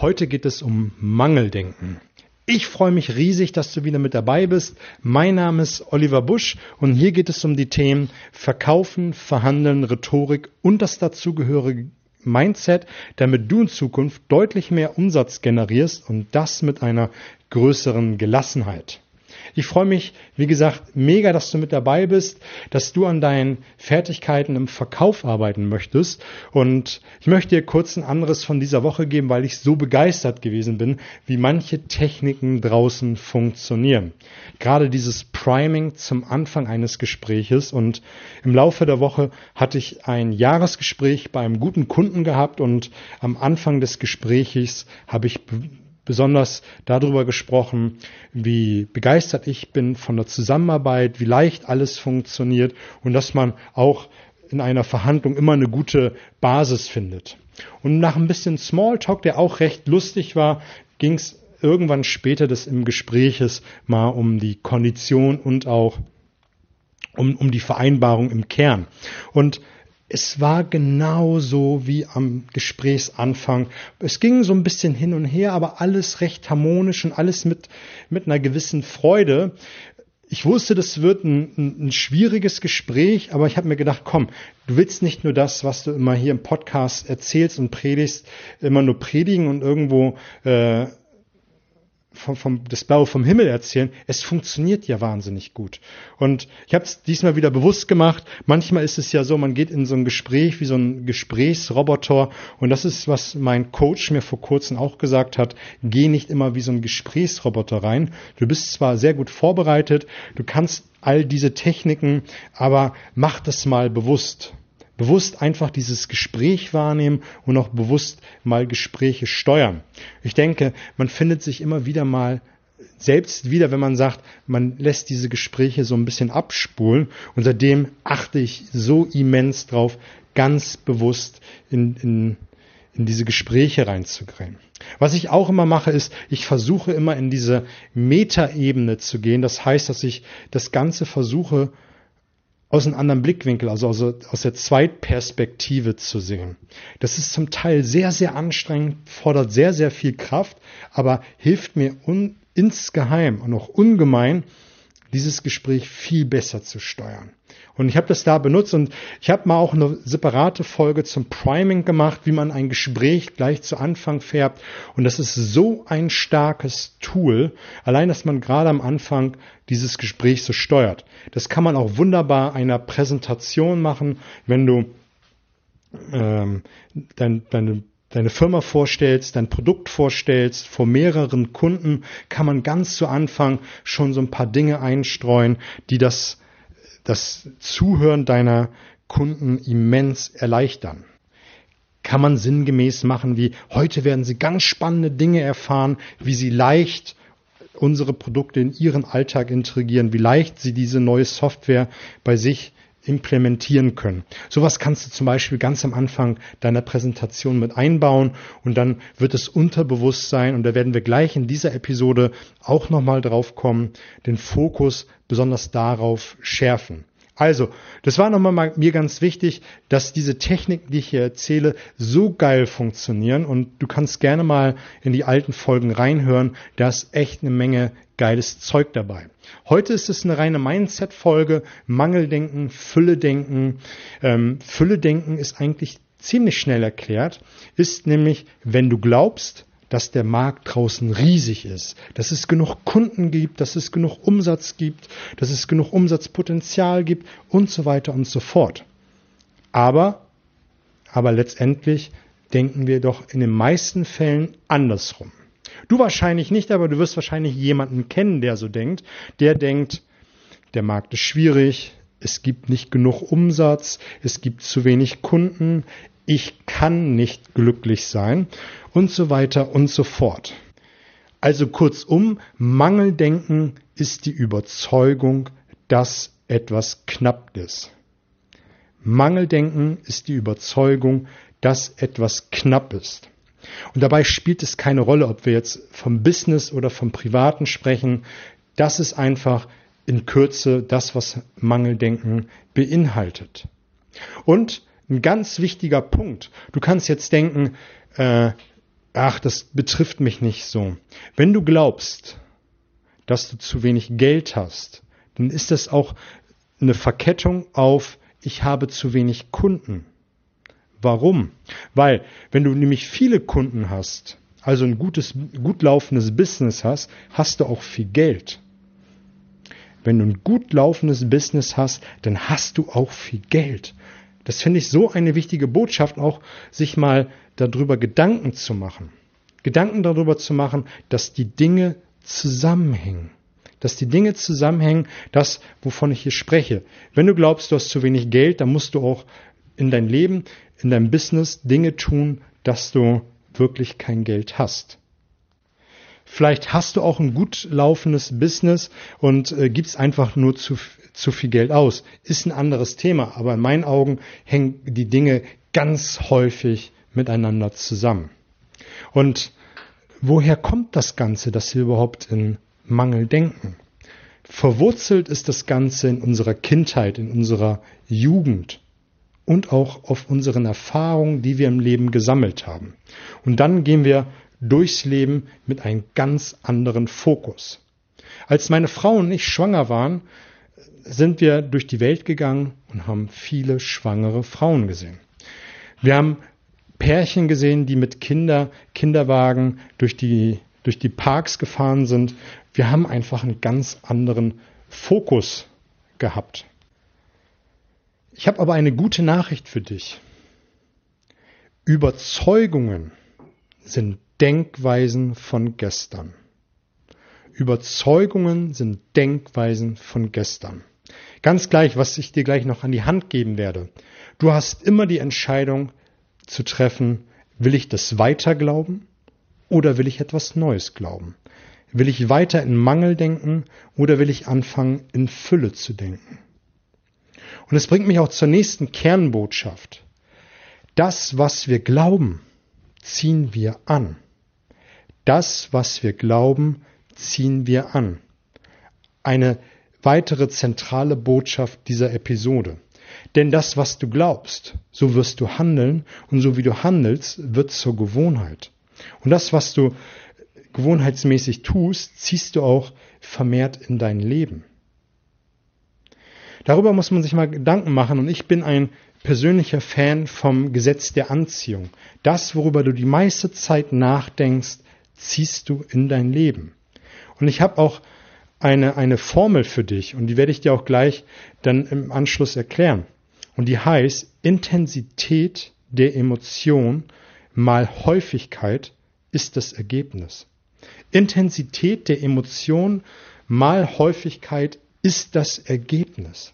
Heute geht es um Mangeldenken. Ich freue mich riesig, dass du wieder mit dabei bist. Mein Name ist Oliver Busch und hier geht es um die Themen Verkaufen, Verhandeln, Rhetorik und das dazugehörige Mindset, damit du in Zukunft deutlich mehr Umsatz generierst und das mit einer größeren Gelassenheit. Ich freue mich, wie gesagt, mega, dass du mit dabei bist, dass du an deinen Fertigkeiten im Verkauf arbeiten möchtest. Und ich möchte dir kurz ein anderes von dieser Woche geben, weil ich so begeistert gewesen bin, wie manche Techniken draußen funktionieren. Gerade dieses Priming zum Anfang eines Gespräches. Und im Laufe der Woche hatte ich ein Jahresgespräch bei einem guten Kunden gehabt und am Anfang des Gesprächs habe ich besonders darüber gesprochen, wie begeistert ich bin von der Zusammenarbeit, wie leicht alles funktioniert und dass man auch in einer Verhandlung immer eine gute Basis findet. Und nach ein bisschen Smalltalk, der auch recht lustig war, ging es irgendwann später des im Gespräches mal um die Kondition und auch um, um die Vereinbarung im Kern. Und es war genauso wie am Gesprächsanfang. Es ging so ein bisschen hin und her, aber alles recht harmonisch und alles mit, mit einer gewissen Freude. Ich wusste, das wird ein, ein, ein schwieriges Gespräch, aber ich habe mir gedacht, komm, du willst nicht nur das, was du immer hier im Podcast erzählst und predigst, immer nur predigen und irgendwo äh, vom, vom, das Blaue vom Himmel erzählen, es funktioniert ja wahnsinnig gut. Und ich habe es diesmal wieder bewusst gemacht. Manchmal ist es ja so, man geht in so ein Gespräch wie so ein Gesprächsroboter. Und das ist, was mein Coach mir vor kurzem auch gesagt hat. Geh nicht immer wie so ein Gesprächsroboter rein. Du bist zwar sehr gut vorbereitet, du kannst all diese Techniken, aber mach das mal bewusst bewusst einfach dieses Gespräch wahrnehmen und auch bewusst mal Gespräche steuern. Ich denke, man findet sich immer wieder mal selbst wieder, wenn man sagt, man lässt diese Gespräche so ein bisschen abspulen. Und seitdem achte ich so immens drauf, ganz bewusst in, in, in diese Gespräche reinzugehen. Was ich auch immer mache, ist, ich versuche immer in diese Metaebene zu gehen. Das heißt, dass ich das Ganze versuche, aus einem anderen Blickwinkel, also aus, der Zweitperspektive zu sehen. Das ist zum Teil sehr, sehr anstrengend, fordert sehr, sehr viel Kraft, aber hilft mir un, insgeheim und auch ungemein, dieses Gespräch viel besser zu steuern. Und ich habe das da benutzt und ich habe mal auch eine separate Folge zum Priming gemacht, wie man ein Gespräch gleich zu Anfang färbt. Und das ist so ein starkes Tool, allein dass man gerade am Anfang dieses Gespräch so steuert. Das kann man auch wunderbar einer Präsentation machen, wenn du ähm, dein, deine deine Firma vorstellst, dein Produkt vorstellst, vor mehreren Kunden, kann man ganz zu Anfang schon so ein paar Dinge einstreuen, die das, das Zuhören deiner Kunden immens erleichtern. Kann man sinngemäß machen, wie heute werden Sie ganz spannende Dinge erfahren, wie Sie leicht unsere Produkte in Ihren Alltag integrieren, wie leicht Sie diese neue Software bei sich implementieren können. Sowas kannst du zum Beispiel ganz am Anfang deiner Präsentation mit einbauen und dann wird es Unterbewusstsein und da werden wir gleich in dieser Episode auch nochmal drauf kommen, den Fokus besonders darauf schärfen. Also, das war nochmal mir ganz wichtig, dass diese Techniken, die ich hier erzähle, so geil funktionieren und du kannst gerne mal in die alten Folgen reinhören. Da ist echt eine Menge geiles Zeug dabei. Heute ist es eine reine Mindset-Folge, Mangeldenken, Fülledenken. Ähm, Fülledenken ist eigentlich ziemlich schnell erklärt, ist nämlich, wenn du glaubst, dass der Markt draußen riesig ist, dass es genug Kunden gibt, dass es genug Umsatz gibt, dass es genug Umsatzpotenzial gibt und so weiter und so fort. Aber, aber letztendlich denken wir doch in den meisten Fällen andersrum. Du wahrscheinlich nicht, aber du wirst wahrscheinlich jemanden kennen, der so denkt. Der denkt, der Markt ist schwierig, es gibt nicht genug Umsatz, es gibt zu wenig Kunden, ich kann nicht glücklich sein und so weiter und so fort. Also kurzum, Mangeldenken ist die Überzeugung, dass etwas knapp ist. Mangeldenken ist die Überzeugung, dass etwas knapp ist. Und dabei spielt es keine Rolle, ob wir jetzt vom Business oder vom Privaten sprechen. Das ist einfach in Kürze das, was Mangeldenken beinhaltet. Und ein ganz wichtiger Punkt. Du kannst jetzt denken, äh, ach, das betrifft mich nicht so. Wenn du glaubst, dass du zu wenig Geld hast, dann ist das auch eine Verkettung auf, ich habe zu wenig Kunden. Warum? Weil, wenn du nämlich viele Kunden hast, also ein gutes, gut laufendes Business hast, hast du auch viel Geld. Wenn du ein gut laufendes Business hast, dann hast du auch viel Geld. Das finde ich so eine wichtige Botschaft, auch sich mal darüber Gedanken zu machen. Gedanken darüber zu machen, dass die Dinge zusammenhängen. Dass die Dinge zusammenhängen, das, wovon ich hier spreche. Wenn du glaubst, du hast zu wenig Geld, dann musst du auch in dein Leben, in deinem Business Dinge tun, dass du wirklich kein Geld hast. Vielleicht hast du auch ein gut laufendes Business und äh, gibst einfach nur zu, zu viel Geld aus. Ist ein anderes Thema, aber in meinen Augen hängen die Dinge ganz häufig miteinander zusammen. Und woher kommt das Ganze, dass wir überhaupt in Mangel denken? Verwurzelt ist das Ganze in unserer Kindheit, in unserer Jugend und auch auf unseren Erfahrungen, die wir im Leben gesammelt haben. Und dann gehen wir durchs Leben mit einem ganz anderen Fokus. Als meine Frau und ich schwanger waren, sind wir durch die Welt gegangen und haben viele schwangere Frauen gesehen. Wir haben Pärchen gesehen, die mit Kinder, Kinderwagen durch die, durch die Parks gefahren sind. Wir haben einfach einen ganz anderen Fokus gehabt. Ich habe aber eine gute Nachricht für dich. Überzeugungen sind Denkweisen von gestern. Überzeugungen sind Denkweisen von gestern. Ganz gleich, was ich dir gleich noch an die Hand geben werde. Du hast immer die Entscheidung zu treffen, will ich das weiter glauben oder will ich etwas Neues glauben? Will ich weiter in Mangel denken oder will ich anfangen, in Fülle zu denken? Und es bringt mich auch zur nächsten Kernbotschaft. Das, was wir glauben, ziehen wir an. Das, was wir glauben, ziehen wir an. Eine weitere zentrale Botschaft dieser Episode. Denn das, was du glaubst, so wirst du handeln und so wie du handelst, wird zur Gewohnheit. Und das, was du gewohnheitsmäßig tust, ziehst du auch vermehrt in dein Leben. Darüber muss man sich mal Gedanken machen und ich bin ein persönlicher Fan vom Gesetz der Anziehung. Das, worüber du die meiste Zeit nachdenkst, ziehst du in dein Leben. Und ich habe auch eine, eine Formel für dich und die werde ich dir auch gleich dann im Anschluss erklären. Und die heißt Intensität der Emotion mal Häufigkeit ist das Ergebnis. Intensität der Emotion mal Häufigkeit ist das Ergebnis.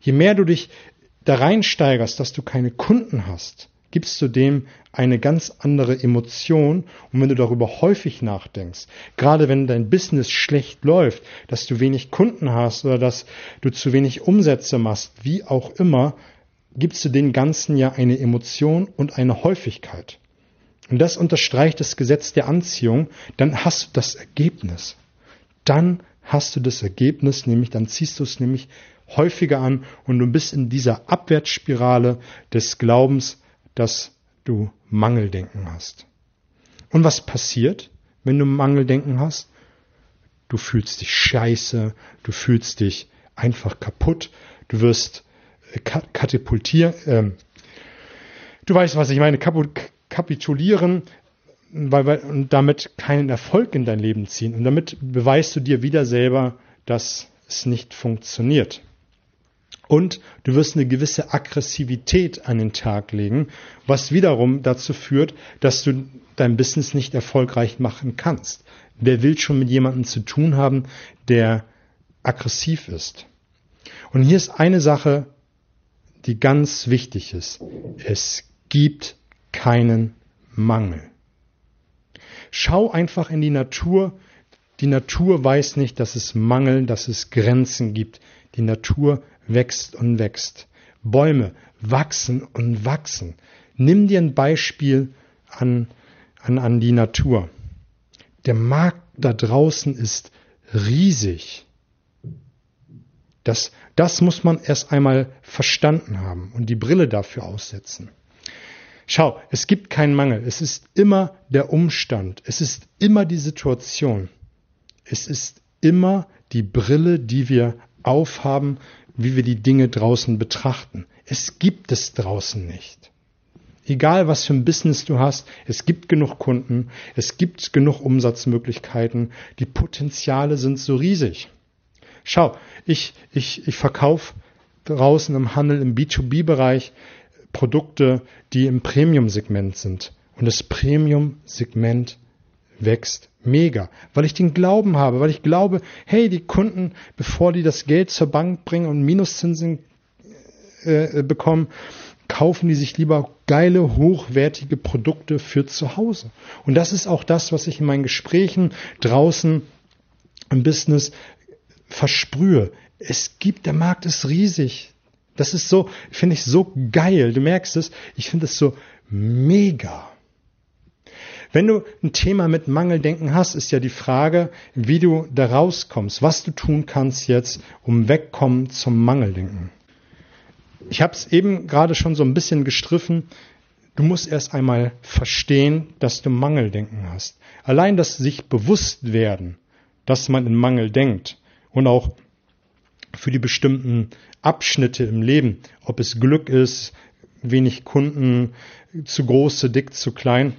Je mehr du dich da reinsteigerst, dass du keine Kunden hast, gibst du dem eine ganz andere Emotion. Und wenn du darüber häufig nachdenkst, gerade wenn dein Business schlecht läuft, dass du wenig Kunden hast oder dass du zu wenig Umsätze machst, wie auch immer, gibst du dem Ganzen ja eine Emotion und eine Häufigkeit. Und das unterstreicht das Gesetz der Anziehung, dann hast du das Ergebnis. Dann hast du das Ergebnis, nämlich dann ziehst du es nämlich häufiger an und du bist in dieser Abwärtsspirale des Glaubens, dass du Mangeldenken hast. Und was passiert, wenn du Mangeldenken hast? Du fühlst dich scheiße, du fühlst dich einfach kaputt, du wirst katapultieren, äh, du weißt, was ich meine, kapitulieren, weil, weil, und damit keinen Erfolg in dein Leben ziehen. Und damit beweist du dir wieder selber, dass es nicht funktioniert. Und du wirst eine gewisse Aggressivität an den Tag legen, was wiederum dazu führt, dass du dein Business nicht erfolgreich machen kannst. Wer will schon mit jemandem zu tun haben, der aggressiv ist? Und hier ist eine Sache, die ganz wichtig ist. Es gibt keinen Mangel. Schau einfach in die Natur. Die Natur weiß nicht, dass es Mangel, dass es Grenzen gibt. Die Natur wächst und wächst. Bäume wachsen und wachsen. Nimm dir ein Beispiel an, an, an die Natur. Der Markt da draußen ist riesig. Das, das muss man erst einmal verstanden haben und die Brille dafür aussetzen. Schau, es gibt keinen Mangel. Es ist immer der Umstand. Es ist immer die Situation. Es ist immer die Brille, die wir aufhaben, wie wir die Dinge draußen betrachten. Es gibt es draußen nicht. Egal was für ein Business du hast, es gibt genug Kunden, es gibt genug Umsatzmöglichkeiten, die Potenziale sind so riesig. Schau, ich, ich, ich verkaufe draußen im Handel, im B2B-Bereich Produkte, die im Premium-Segment sind. Und das Premium-Segment wächst mega, weil ich den Glauben habe, weil ich glaube, hey, die Kunden, bevor die das Geld zur Bank bringen und Minuszinsen äh, bekommen, kaufen die sich lieber geile, hochwertige Produkte für zu Hause. Und das ist auch das, was ich in meinen Gesprächen draußen im Business versprühe. Es gibt, der Markt ist riesig. Das ist so, finde ich so geil. Du merkst es, ich finde es so mega. Wenn du ein Thema mit Mangeldenken hast, ist ja die Frage, wie du da rauskommst, was du tun kannst jetzt, um wegkommen zum Mangeldenken. Ich habe es eben gerade schon so ein bisschen gestriffen. Du musst erst einmal verstehen, dass du Mangeldenken hast. Allein das sich bewusst werden, dass man in Mangel denkt und auch für die bestimmten Abschnitte im Leben, ob es Glück ist, wenig Kunden, zu groß, zu dick, zu klein,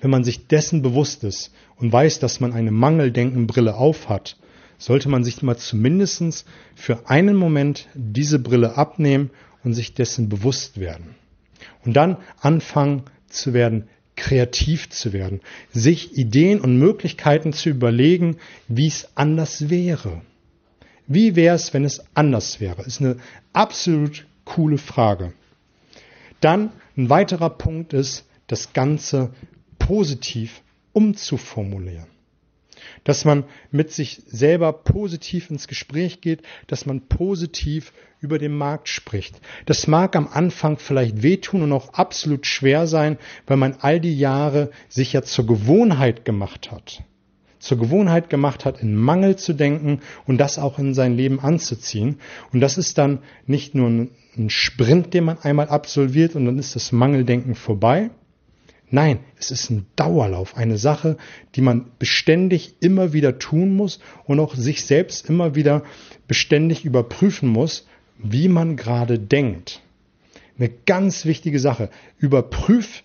wenn man sich dessen bewusst ist und weiß, dass man eine Mangeldenkenbrille aufhat, sollte man sich mal zumindest für einen Moment diese Brille abnehmen und sich dessen bewusst werden. Und dann anfangen zu werden, kreativ zu werden, sich Ideen und Möglichkeiten zu überlegen, wie es anders wäre. Wie wäre es, wenn es anders wäre? Ist eine absolut coole Frage. Dann ein weiterer Punkt ist, das Ganze positiv umzuformulieren. Dass man mit sich selber positiv ins Gespräch geht, dass man positiv über den Markt spricht. Das mag am Anfang vielleicht wehtun und auch absolut schwer sein, weil man all die Jahre sich ja zur Gewohnheit gemacht hat. Zur Gewohnheit gemacht hat, in Mangel zu denken und das auch in sein Leben anzuziehen. Und das ist dann nicht nur ein Sprint, den man einmal absolviert und dann ist das Mangeldenken vorbei, Nein, es ist ein Dauerlauf, eine Sache, die man beständig immer wieder tun muss und auch sich selbst immer wieder beständig überprüfen muss, wie man gerade denkt. Eine ganz wichtige Sache. Überprüf,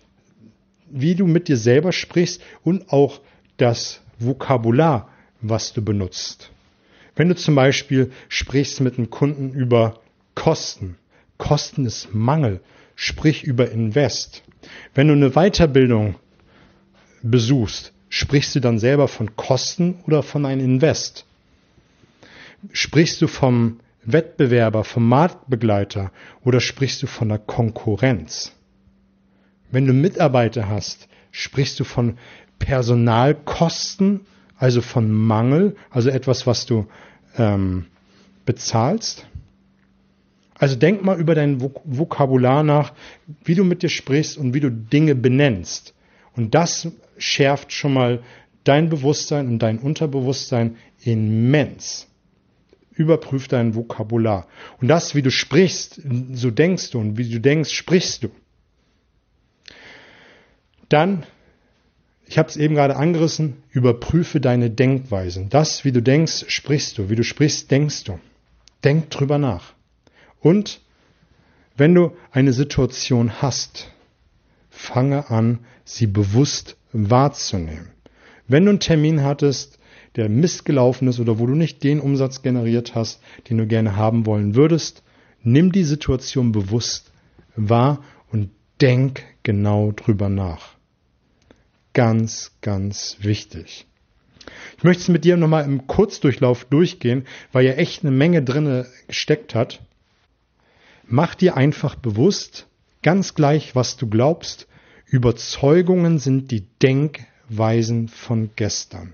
wie du mit dir selber sprichst und auch das Vokabular, was du benutzt. Wenn du zum Beispiel sprichst mit einem Kunden über Kosten, Kosten ist Mangel, sprich über Invest. Wenn du eine Weiterbildung besuchst, sprichst du dann selber von Kosten oder von einem Invest? Sprichst du vom Wettbewerber, vom Marktbegleiter oder sprichst du von der Konkurrenz? Wenn du Mitarbeiter hast, sprichst du von Personalkosten, also von Mangel, also etwas, was du ähm, bezahlst? Also denk mal über dein Vokabular nach, wie du mit dir sprichst und wie du Dinge benennst. Und das schärft schon mal dein Bewusstsein und dein Unterbewusstsein immens. Überprüf dein Vokabular. Und das, wie du sprichst, so denkst du und wie du denkst, sprichst du. Dann, ich habe es eben gerade angerissen, überprüfe deine Denkweisen. Das, wie du denkst, sprichst du. Wie du sprichst, denkst du. Denk drüber nach. Und wenn du eine Situation hast, fange an, sie bewusst wahrzunehmen. Wenn du einen Termin hattest, der missgelaufen ist oder wo du nicht den Umsatz generiert hast, den du gerne haben wollen würdest, nimm die Situation bewusst wahr und denk genau drüber nach. Ganz, ganz wichtig. Ich möchte es mit dir nochmal im Kurzdurchlauf durchgehen, weil ja echt eine Menge drinne gesteckt hat. Mach dir einfach bewusst, ganz gleich, was du glaubst, Überzeugungen sind die Denkweisen von gestern.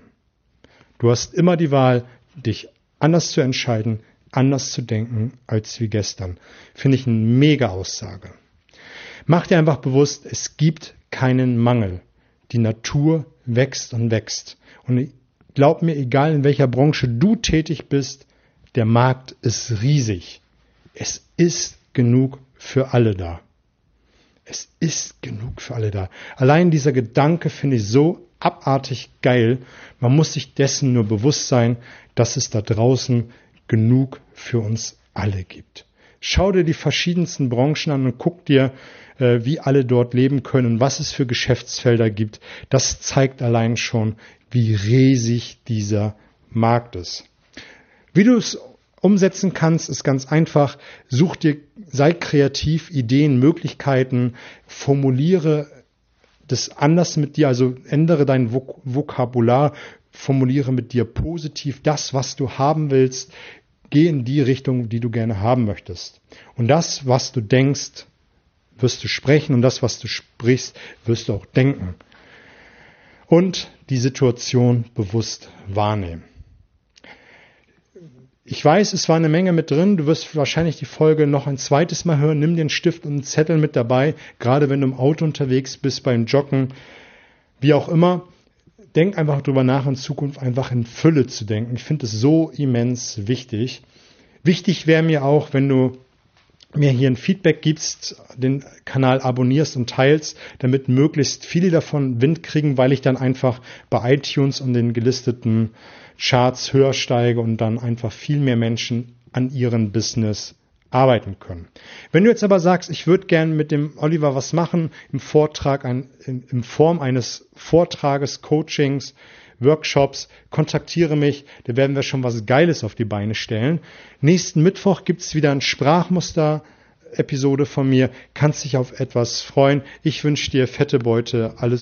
Du hast immer die Wahl, dich anders zu entscheiden, anders zu denken als wie gestern. Finde ich eine mega Aussage. Mach dir einfach bewusst, es gibt keinen Mangel. Die Natur wächst und wächst. Und glaub mir, egal in welcher Branche du tätig bist, der Markt ist riesig. Es ist genug für alle da. Es ist genug für alle da. Allein dieser Gedanke finde ich so abartig geil. Man muss sich dessen nur bewusst sein, dass es da draußen genug für uns alle gibt. Schau dir die verschiedensten Branchen an und guck dir, äh, wie alle dort leben können, was es für Geschäftsfelder gibt. Das zeigt allein schon, wie riesig dieser Markt ist. Wie du es umsetzen kannst, ist ganz einfach. Such dir, sei kreativ, Ideen, Möglichkeiten, formuliere das anders mit dir, also ändere dein Vok Vokabular, formuliere mit dir positiv das, was du haben willst, geh in die Richtung, die du gerne haben möchtest. Und das, was du denkst, wirst du sprechen und das, was du sprichst, wirst du auch denken. Und die Situation bewusst wahrnehmen. Ich weiß, es war eine Menge mit drin. Du wirst wahrscheinlich die Folge noch ein zweites Mal hören. Nimm einen Stift und einen Zettel mit dabei, gerade wenn du im Auto unterwegs bist, beim Joggen, wie auch immer. Denk einfach drüber nach, in Zukunft einfach in Fülle zu denken. Ich finde es so immens wichtig. Wichtig wäre mir auch, wenn du mir hier ein Feedback gibst, den Kanal abonnierst und teilst, damit möglichst viele davon Wind kriegen, weil ich dann einfach bei iTunes und den gelisteten Charts höher steige und dann einfach viel mehr Menschen an ihren Business arbeiten können. Wenn du jetzt aber sagst, ich würde gern mit dem Oliver was machen, im Vortrag, ein, in, in Form eines Vortrages, Coachings, Workshops, kontaktiere mich, da werden wir schon was Geiles auf die Beine stellen. Nächsten Mittwoch gibt's wieder ein Sprachmuster. Episode von mir, kannst dich auf etwas freuen. Ich wünsche dir fette Beute, alles